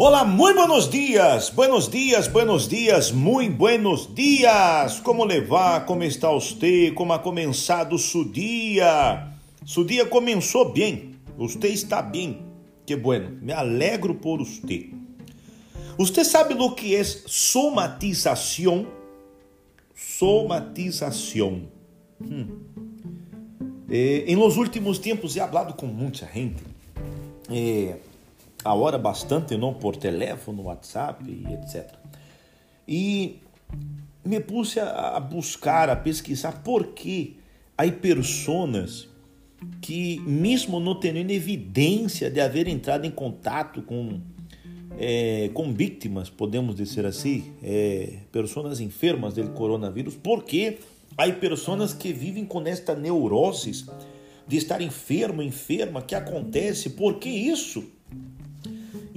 Olá, muito buenos dias, buenos dias, buenos dias, muito buenos dias. Como levar? Como está você? Como ha começado seu dia? Seu dia começou bem, você está bem. Que bueno, me alegro por você. Você sabe o que é somatização? Somatização. Hum. Eh, em los últimos tempos he hablado com muita gente. Eh, hora bastante, não por telefone, WhatsApp e etc. E me puse a buscar, a pesquisar por que há pessoas que, mesmo não tendo evidência de haver entrado em contato com, é, com vítimas, podemos dizer assim, é, pessoas enfermas do coronavírus, porque há pessoas que vivem com esta neurose de estar enfermo, enferma, que acontece, por que isso?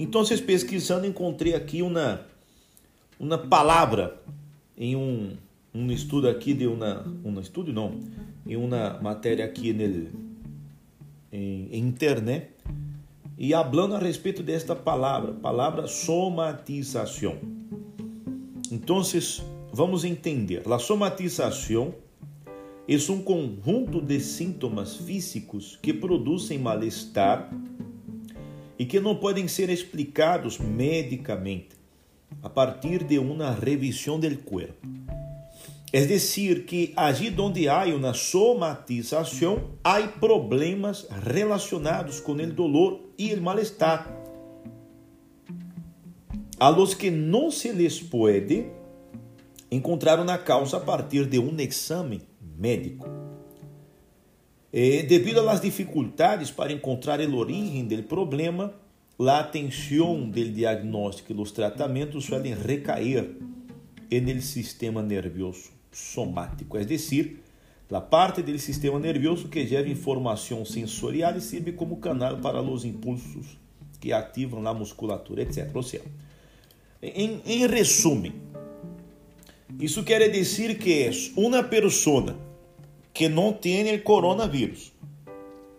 Então, pesquisando, encontrei aqui uma, uma palavra em um, um estudo aqui de uma, um estudo não, em uma matéria aqui nele, em, em internet, e falando a respeito desta palavra, palavra somatização. Então, vamos entender. A somatização é um conjunto de sintomas físicos que produzem mal-estar e que não podem ser explicados medicamente a partir de uma revisão do corpo. É decir, que allí onde há uma somatização, há problemas relacionados com o dolor e o mal-estar, a los que não se les pode encontrar uma causa a partir de um exame médico. Eh, às dificuldades para encontrar o origem do problema, a atenção do diagnóstico e dos tratamentos suelen recair no sistema nervioso somático, é decir, a parte do sistema nervioso que leva informação sensorial e serve como canal para os impulsos que ativam a musculatura, etc. Ou seja, em, em resumo, isso quer dizer que é uma pessoa que não tem coronavírus.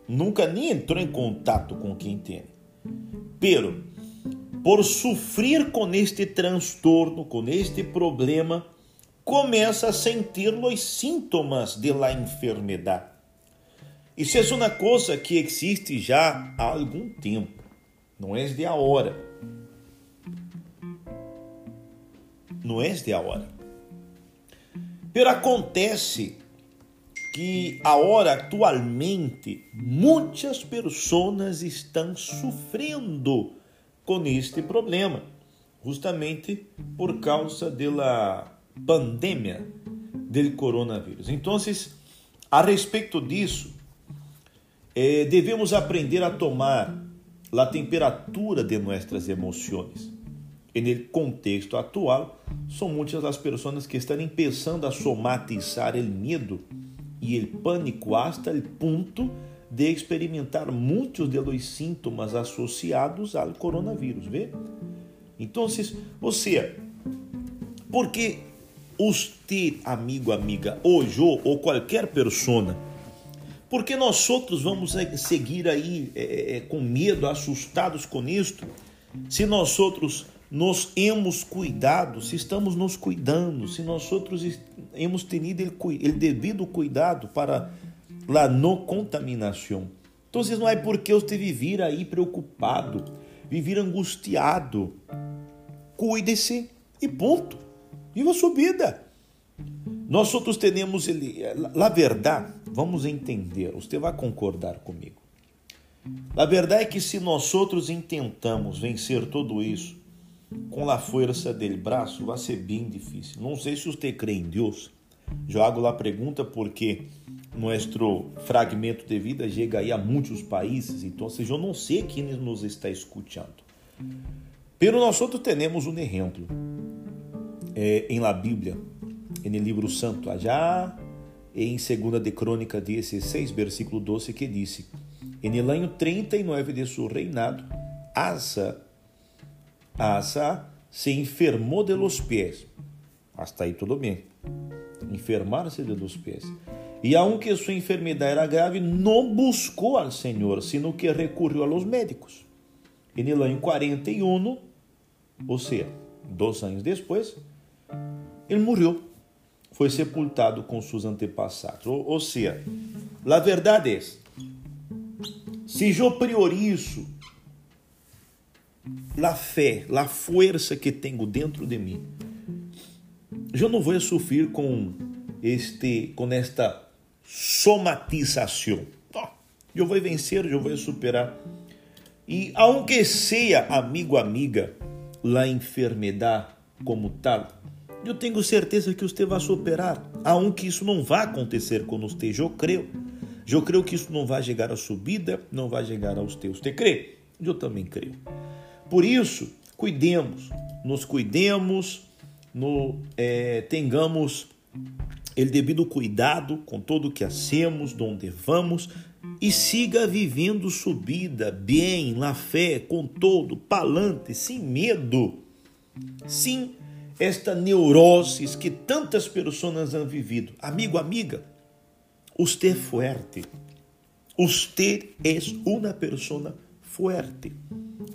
Nunca nem entrou em contato com quem tem. Pero, por sofrer com este transtorno, com este problema, começa a sentir os sintomas de la enfermedade. Isso é uma coisa que existe já há algum tempo, não é de agora. Não é de agora. Pero acontece que agora atualmente muitas pessoas estão sofrendo com este problema, justamente por causa da pandemia do coronavírus. Então, a respeito disso, eh, devemos aprender a tomar a temperatura de nossas emoções. No contexto atual, são muitas as pessoas que estão começando a somatizar o medo e o pânico hasta o ponto de experimentar muitos dos sintomas associados ao coronavírus, vê? Então, você, porque você, amigo, amiga, hoje ou qualquer pessoa, porque nós outros vamos seguir aí é, com medo, assustados com isto, se nós outros nos hemos cuidado, se estamos nos cuidando, se nós outros hemos tenido o devido cuidado para a não contaminação. Então, não é porque você viver aí preocupado, viver angustiado. Cuide-se e ponto. Viva a sua vida. Nós outros temos ele, a verdade, vamos entender, você vai concordar comigo. A verdade é que se nós outros intentamos vencer tudo isso, com a força dele braço vai ser bem difícil. Não sei se você crê em Deus. Eu hago a pergunta porque nosso fragmento de vida chega aí a muitos países, então eu não sei quem nos está escutando. Pero nós outros temos um exemplo é, em la Bíblia, no livro santo, já em 2 de Crônica 16, versículo 12, que disse: En el año 39 de su reinado, Asa Asa se enfermou de los pies. Hasta aí tudo bem. Enfermar-se de los pies. E aunque sua enfermidade era grave, não buscou ao Senhor, sino que recorreu a los médicos. E no ano 41, Ou seja, dois anos depois, ele morreu. Foi sepultado com seus antepassados. Ou, ou seja, a verdade é, se eu priorizo a fé, a força que tenho dentro de mim, eu não vou sofrer com este, com esta somatização. Eu vou vencer, eu vou superar. E aunque seja amigo amiga la enfermidade como tal, eu tenho certeza que você vai superar. Aunque isso não vai acontecer com você, eu creio. Eu creio que isso não vai chegar à subida, não vai chegar aos teus. Você crê? Eu também creio. Por isso, cuidemos, nos cuidemos, no, é, tengamos o devido cuidado com tudo que hacemos, onde vamos, e siga vivendo subida, bem, na fé, com todo, palante, sem medo, sem esta neurose que tantas pessoas han vivido. Amigo, amiga, você é forte. Você é uma pessoa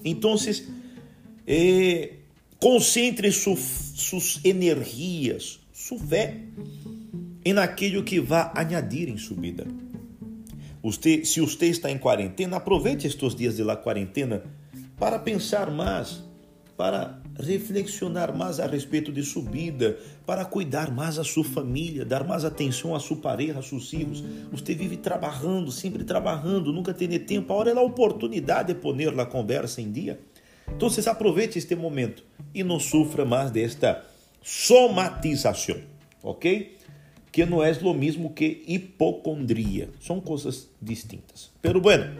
Então, eh, concentre su, suas energias, sua fé, em aquilo que vai añadir em sua vida. Usted, se você está em quarentena, aproveite estes dias de la quarentena para pensar mais, para reflexionar mais a respeito de sua vida, para cuidar mais da sua família, dar mais atenção à sua pareja, a seus filhos. Você vive trabalhando, sempre trabalhando, nunca tem tempo. Agora é a oportunidade de poner a conversa em dia. Então, aproveite este momento e não sofra mais desta somatização, ok? que não é o mesmo que hipocondria. São coisas distintas. Pero bueno,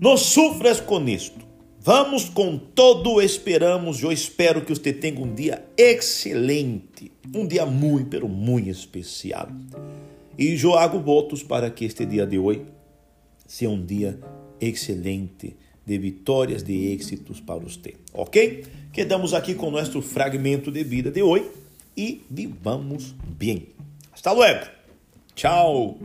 não sufras com isto. Vamos com todo, esperamos. Eu espero que você tenha um dia excelente, um dia muito, pero muito especial. E eu hago votos para que este dia de hoje seja um dia excelente, de vitórias, de êxitos para você, ok? Quedamos aqui com nosso fragmento de vida de hoje e vivamos bem. Hasta luego. Tchau.